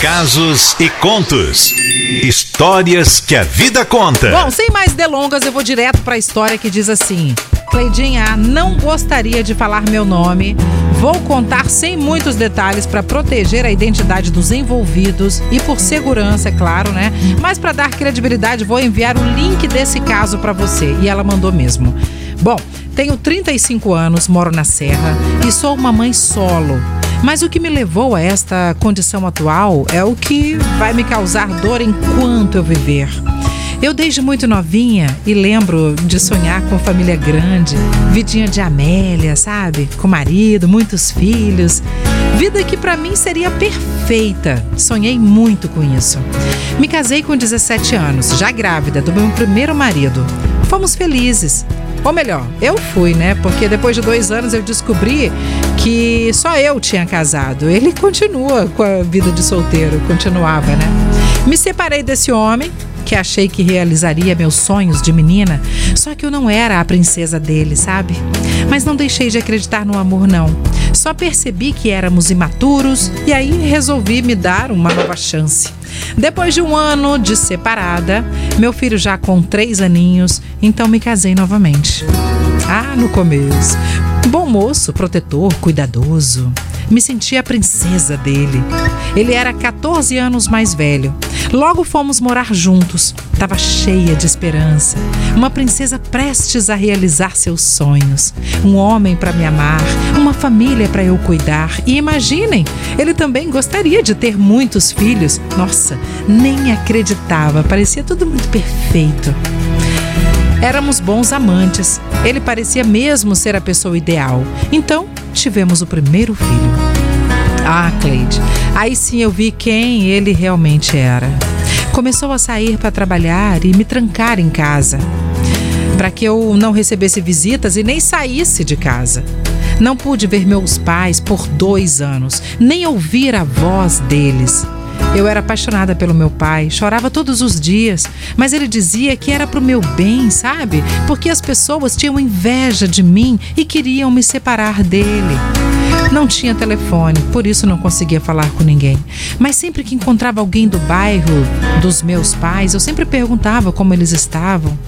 Casos e contos. Histórias que a vida conta. Bom, sem mais delongas, eu vou direto para a história que diz assim: Cleidinha, não gostaria de falar meu nome. Vou contar sem muitos detalhes para proteger a identidade dos envolvidos e por segurança, é claro, né? Mas para dar credibilidade, vou enviar o link desse caso para você. E ela mandou mesmo. Bom, tenho 35 anos, moro na Serra e sou uma mãe solo. Mas o que me levou a esta condição atual é o que vai me causar dor enquanto eu viver. Eu desde muito novinha e lembro de sonhar com família grande, vidinha de Amélia, sabe? Com marido, muitos filhos. Vida que para mim seria perfeita. Sonhei muito com isso. Me casei com 17 anos, já grávida do meu primeiro marido. Fomos felizes. Ou melhor, eu fui, né? Porque depois de dois anos eu descobri que só eu tinha casado. Ele continua com a vida de solteiro, continuava, né? Me separei desse homem, que achei que realizaria meus sonhos de menina, só que eu não era a princesa dele, sabe? Mas não deixei de acreditar no amor, não. Só percebi que éramos imaturos e aí resolvi me dar uma nova chance. Depois de um ano de separada, meu filho já com três aninhos, então me casei novamente. Ah, no começo. Bom moço, protetor, cuidadoso. Me sentia a princesa dele. Ele era 14 anos mais velho. Logo fomos morar juntos. Estava cheia de esperança. Uma princesa prestes a realizar seus sonhos. Um homem para me amar. Uma família para eu cuidar. E imaginem, ele também gostaria de ter muitos filhos. Nossa, nem acreditava. Parecia tudo muito perfeito. Éramos bons amantes. Ele parecia mesmo ser a pessoa ideal. Então, tivemos o primeiro filho. Ah, Cleide, aí sim eu vi quem ele realmente era. Começou a sair para trabalhar e me trancar em casa, para que eu não recebesse visitas e nem saísse de casa. Não pude ver meus pais por dois anos, nem ouvir a voz deles. Eu era apaixonada pelo meu pai, chorava todos os dias, mas ele dizia que era pro meu bem, sabe? Porque as pessoas tinham inveja de mim e queriam me separar dele. Não tinha telefone, por isso não conseguia falar com ninguém. Mas sempre que encontrava alguém do bairro dos meus pais, eu sempre perguntava como eles estavam.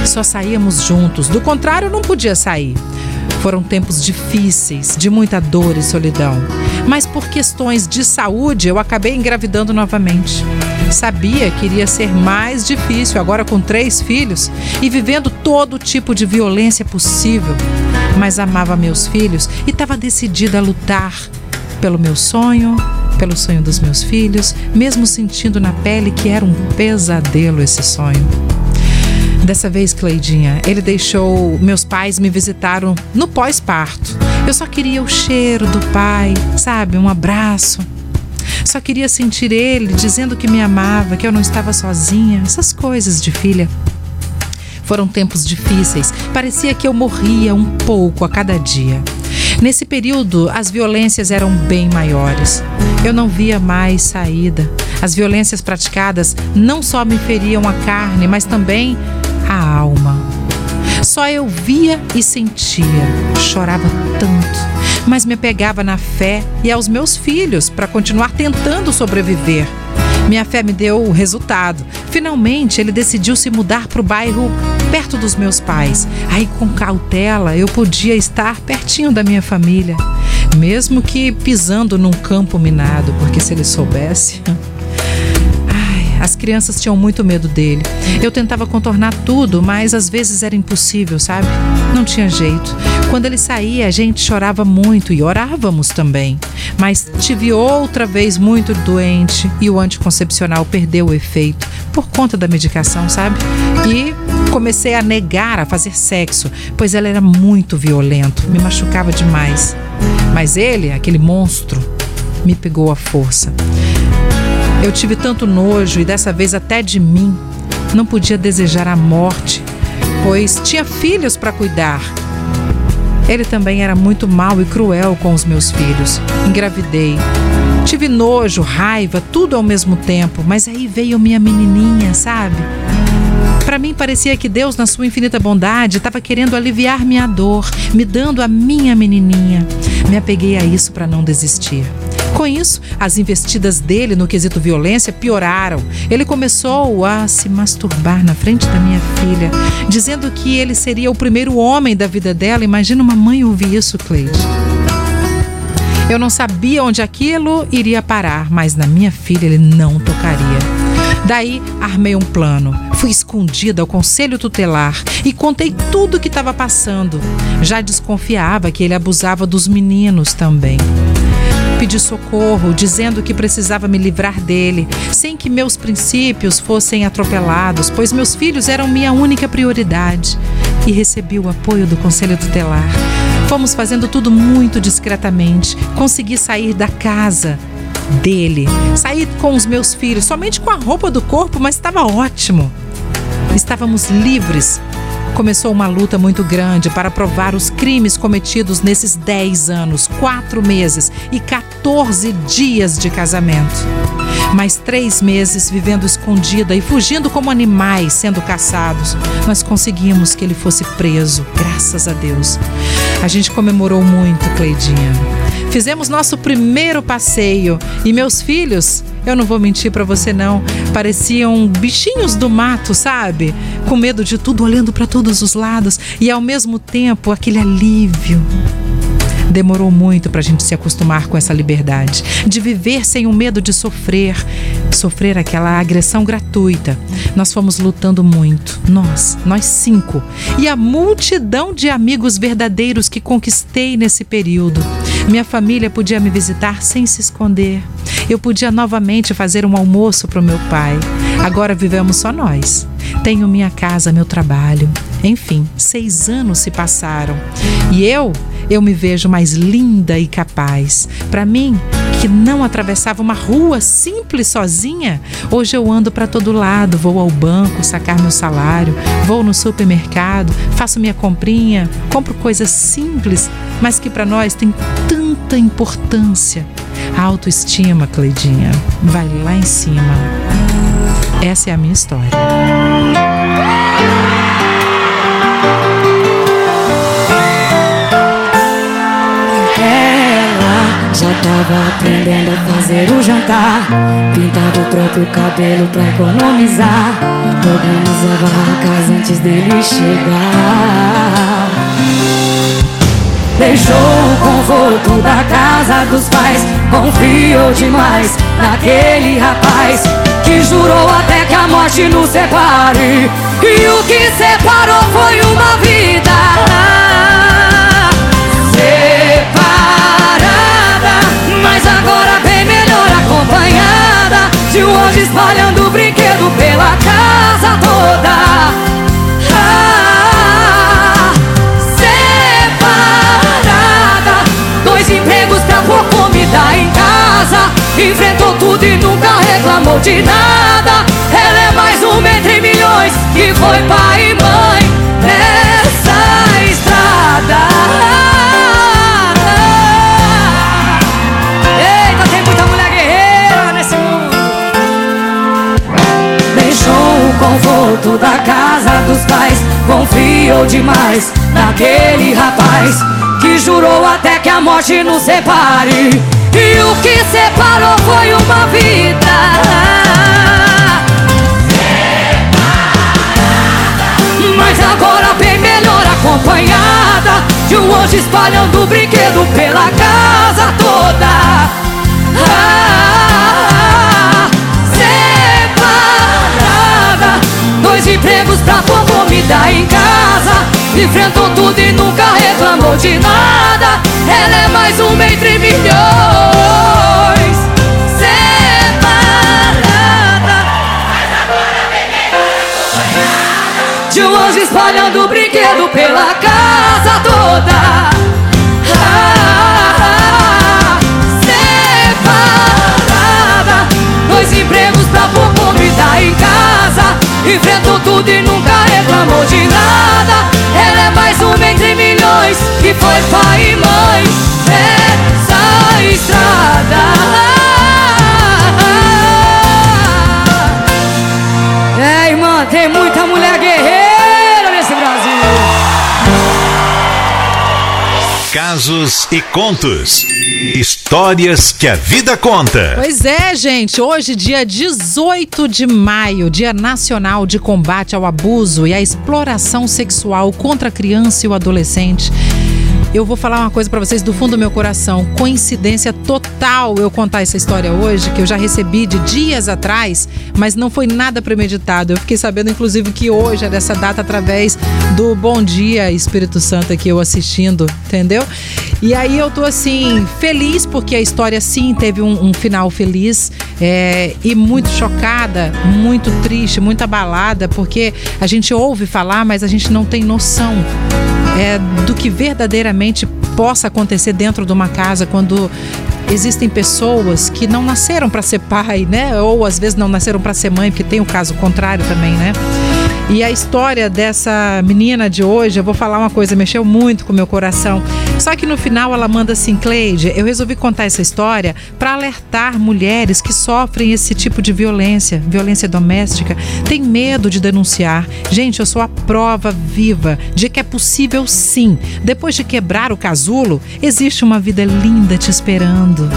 Ai, só saíamos juntos, do contrário, não podia sair. Foram tempos difíceis, de muita dor e solidão. Mas por questões de saúde, eu acabei engravidando novamente. Sabia que iria ser mais difícil agora com três filhos e vivendo todo tipo de violência possível. Mas amava meus filhos e estava decidida a lutar pelo meu sonho, pelo sonho dos meus filhos, mesmo sentindo na pele que era um pesadelo esse sonho. Dessa vez, Cleidinha, ele deixou. Meus pais me visitaram no pós-parto. Eu só queria o cheiro do pai, sabe? Um abraço. Só queria sentir ele dizendo que me amava, que eu não estava sozinha, essas coisas de filha. Foram tempos difíceis, parecia que eu morria um pouco a cada dia. Nesse período, as violências eram bem maiores. Eu não via mais saída. As violências praticadas não só me feriam a carne, mas também a alma. Só eu via e sentia, chorava tanto, mas me apegava na fé e aos meus filhos para continuar tentando sobreviver. Minha fé me deu o resultado. Finalmente, ele decidiu se mudar para o bairro perto dos meus pais. Aí, com cautela, eu podia estar pertinho da minha família, mesmo que pisando num campo minado, porque se ele soubesse. As crianças tinham muito medo dele. Eu tentava contornar tudo, mas às vezes era impossível, sabe? Não tinha jeito. Quando ele saía, a gente chorava muito e orávamos também. Mas tive outra vez muito doente e o anticoncepcional perdeu o efeito por conta da medicação, sabe? E comecei a negar a fazer sexo, pois ela era muito violento, me machucava demais. Mas ele, aquele monstro, me pegou à força. Eu tive tanto nojo e dessa vez até de mim. Não podia desejar a morte, pois tinha filhos para cuidar. Ele também era muito mau e cruel com os meus filhos. Engravidei. Tive nojo, raiva, tudo ao mesmo tempo, mas aí veio minha menininha, sabe? Para mim parecia que Deus, na sua infinita bondade, estava querendo aliviar minha dor, me dando a minha menininha. Me apeguei a isso para não desistir. Com isso, as investidas dele no quesito violência pioraram. Ele começou a se masturbar na frente da minha filha, dizendo que ele seria o primeiro homem da vida dela. Imagina uma mãe ouvir isso, Cleide. Eu não sabia onde aquilo iria parar, mas na minha filha ele não tocaria. Daí armei um plano. Fui escondida ao conselho tutelar e contei tudo o que estava passando. Já desconfiava que ele abusava dos meninos também. Pedi socorro, dizendo que precisava me livrar dele, sem que meus princípios fossem atropelados, pois meus filhos eram minha única prioridade. E recebi o apoio do conselho tutelar. Fomos fazendo tudo muito discretamente. Consegui sair da casa dele. Saí com os meus filhos, somente com a roupa do corpo, mas estava ótimo. Estávamos livres. Começou uma luta muito grande para provar os crimes cometidos nesses 10 anos, 4 meses e 14 dias de casamento. Mais três meses vivendo escondida e fugindo como animais sendo caçados, nós conseguimos que ele fosse preso, graças a Deus. A gente comemorou muito, Cleidinha. Fizemos nosso primeiro passeio e meus filhos, eu não vou mentir para você não, pareciam bichinhos do mato, sabe? Com medo de tudo, olhando para todos os lados e ao mesmo tempo aquele alívio. Demorou muito para a gente se acostumar com essa liberdade, de viver sem o medo de sofrer, sofrer aquela agressão gratuita. Nós fomos lutando muito, nós, nós cinco, e a multidão de amigos verdadeiros que conquistei nesse período. Minha família podia me visitar sem se esconder. Eu podia novamente fazer um almoço para o meu pai. Agora vivemos só nós. Tenho minha casa, meu trabalho. Enfim, seis anos se passaram. E eu, eu me vejo mais linda e capaz. Para mim, que não atravessava uma rua simples sozinha, hoje eu ando para todo lado, vou ao banco sacar meu salário, vou no supermercado, faço minha comprinha, compro coisas simples, mas que para nós tem tanta importância. A autoestima, Cleidinha, vai lá em cima. Essa é a minha história. Já tava aprendendo a fazer o jantar Pintando o próprio cabelo pra economizar. Organizava a casa antes dele chegar. Deixou o conforto da casa dos pais Confiou demais naquele rapaz Que jurou até que a morte nos separe. E o que separou foi uma vida De anjo espalhando brinquedo pela casa toda. Ah, Separada. Dois empregos pôr comida em casa. Enfrentou tudo e nunca reclamou de nada. Ela é mais uma entre milhões Que foi pai conforto da casa dos pais. Confiou demais naquele rapaz Que jurou até que a morte nos separe. E o que separou foi uma vida. Mas agora bem melhor acompanhada De um anjo espalhando brinquedo pela casa toda. Ah, comida em casa. Enfrentou tudo e nunca reclamou de nada. Ela é mais uma entre milhões. Separada. De um anjo espalhando brinquedo pela casa toda. Separada. Dois empregos pra pôr comida em casa Enfrentou tudo e nunca reclamou de nada Ela é mais uma entre milhões Que foi pai e mãe Nessa estrada é, irmã, tem muita mulher guerreira nesse Brasil. Casos e contos. Histórias que a vida conta. Pois é, gente. Hoje, dia 18 de maio, Dia Nacional de Combate ao Abuso e à Exploração Sexual contra a Criança e o Adolescente. Eu vou falar uma coisa para vocês do fundo do meu coração. Coincidência total eu contar essa história hoje, que eu já recebi de dias atrás, mas não foi nada premeditado. Eu fiquei sabendo, inclusive, que hoje é dessa data através do Bom Dia Espírito Santo aqui, eu assistindo, entendeu? E aí eu tô assim, feliz porque a história sim teve um, um final feliz é, e muito chocada, muito triste, muito abalada, porque a gente ouve falar, mas a gente não tem noção é, do que verdadeiramente possa acontecer dentro de uma casa quando existem pessoas que não nasceram para ser pai, né? Ou às vezes não nasceram para ser mãe, porque tem o caso contrário também, né? E a história dessa menina de hoje, eu vou falar uma coisa, mexeu muito com o meu coração. Só que no final ela manda assim, Cleide, eu resolvi contar essa história para alertar mulheres que sofrem esse tipo de violência, violência doméstica, tem medo de denunciar. Gente, eu sou a prova viva de que é possível sim. Depois de quebrar o casulo, existe uma vida linda te esperando.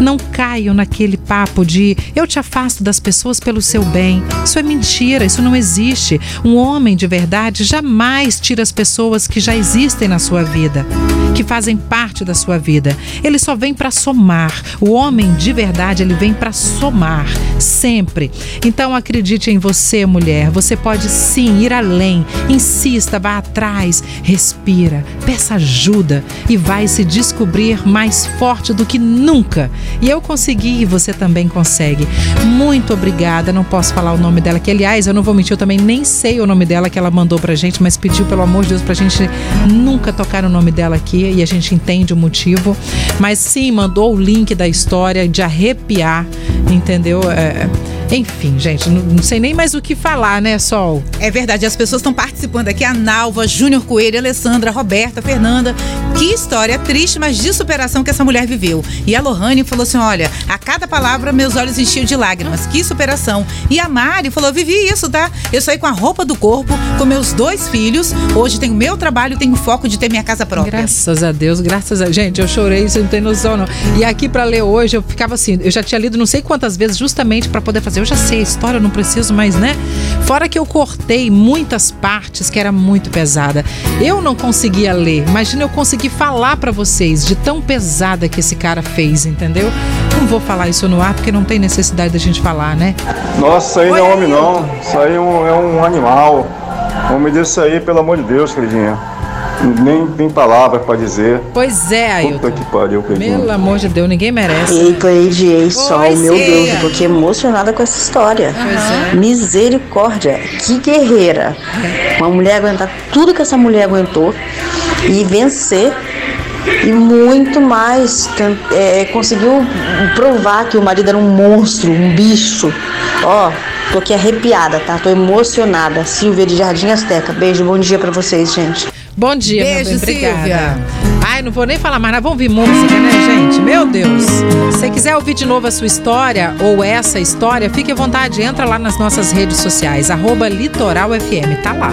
Não caiam naquele papo de eu te afasto das pessoas pelo seu bem. Isso é mentira, isso não existe. Um homem de verdade jamais tira as pessoas que já existem na sua vida, que fazem parte da sua vida. Ele só vem para somar. O homem de verdade, ele vem para somar, sempre. Então acredite em você, mulher. Você pode sim ir além. Insista, vá atrás, respira, peça ajuda e vai se descobrir mais forte do que nunca. E eu consegui e você também consegue. Muito obrigada. Não posso falar o nome dela, que aliás, eu não vou mentir, eu também nem sei o nome dela que ela mandou pra gente, mas pediu pelo amor de Deus pra gente nunca tocar o nome dela aqui e a gente entende o motivo. Mas sim, mandou o link da história de arrepiar, entendeu? É, enfim, gente, não, não, sei nem mais o que falar, né, Sol? É verdade, as pessoas estão participando aqui, a Nalva, Júnior Coelho, Alessandra, Roberta, Fernanda. Que história triste, mas de superação que essa mulher viveu. E a Lohane falou assim: olha, a cada palavra meus olhos enchiam de lágrimas. Que superação. E a Mari falou: vivi isso, tá? Eu saí com a roupa do corpo, com meus dois filhos. Hoje tenho meu trabalho, tenho foco de ter minha casa própria. Graças a Deus, graças a. Gente, eu chorei, você não tem noção, não. E aqui para ler hoje, eu ficava assim, eu já tinha lido não sei quantas vezes, justamente para poder fazer eu já sei a história, não preciso mais, né? Fora que eu cortei muitas partes que era muito pesada. Eu não conseguia ler. Imagina eu conseguir falar para vocês de tão pesada que esse cara fez, entendeu? Não vou falar isso no ar porque não tem necessidade da gente falar, né? Nossa, isso aí não é homem não. Isso aí é um, é um animal. Homem desse aí, pelo amor de Deus, Cleidinha. Nem tem palavras pra dizer. Pois é, Ailton. Puta que pariu, Cleidinha. Pelo amor de Deus, ninguém merece. Ei, Cleide, ei, Sol, meu Deus, eu tô aqui emocionada com essa história. Pois é. Misericórdia, que guerreira. Uma mulher aguentar tudo que essa mulher aguentou e vencer e muito mais. É, conseguiu provar que o marido era um monstro, um bicho. Ó, tô aqui arrepiada, tá? Tô emocionada. Silvia de Jardim Azteca. Beijo, bom dia para vocês, gente. Bom dia, Beijo, meu bem, obrigada. Ai, não vou nem falar mais, nada. vamos ouvir música, né, gente? Meu Deus. Se você quiser ouvir de novo a sua história ou essa história, fique à vontade, entra lá nas nossas redes sociais, arroba Litoral FM, tá lá.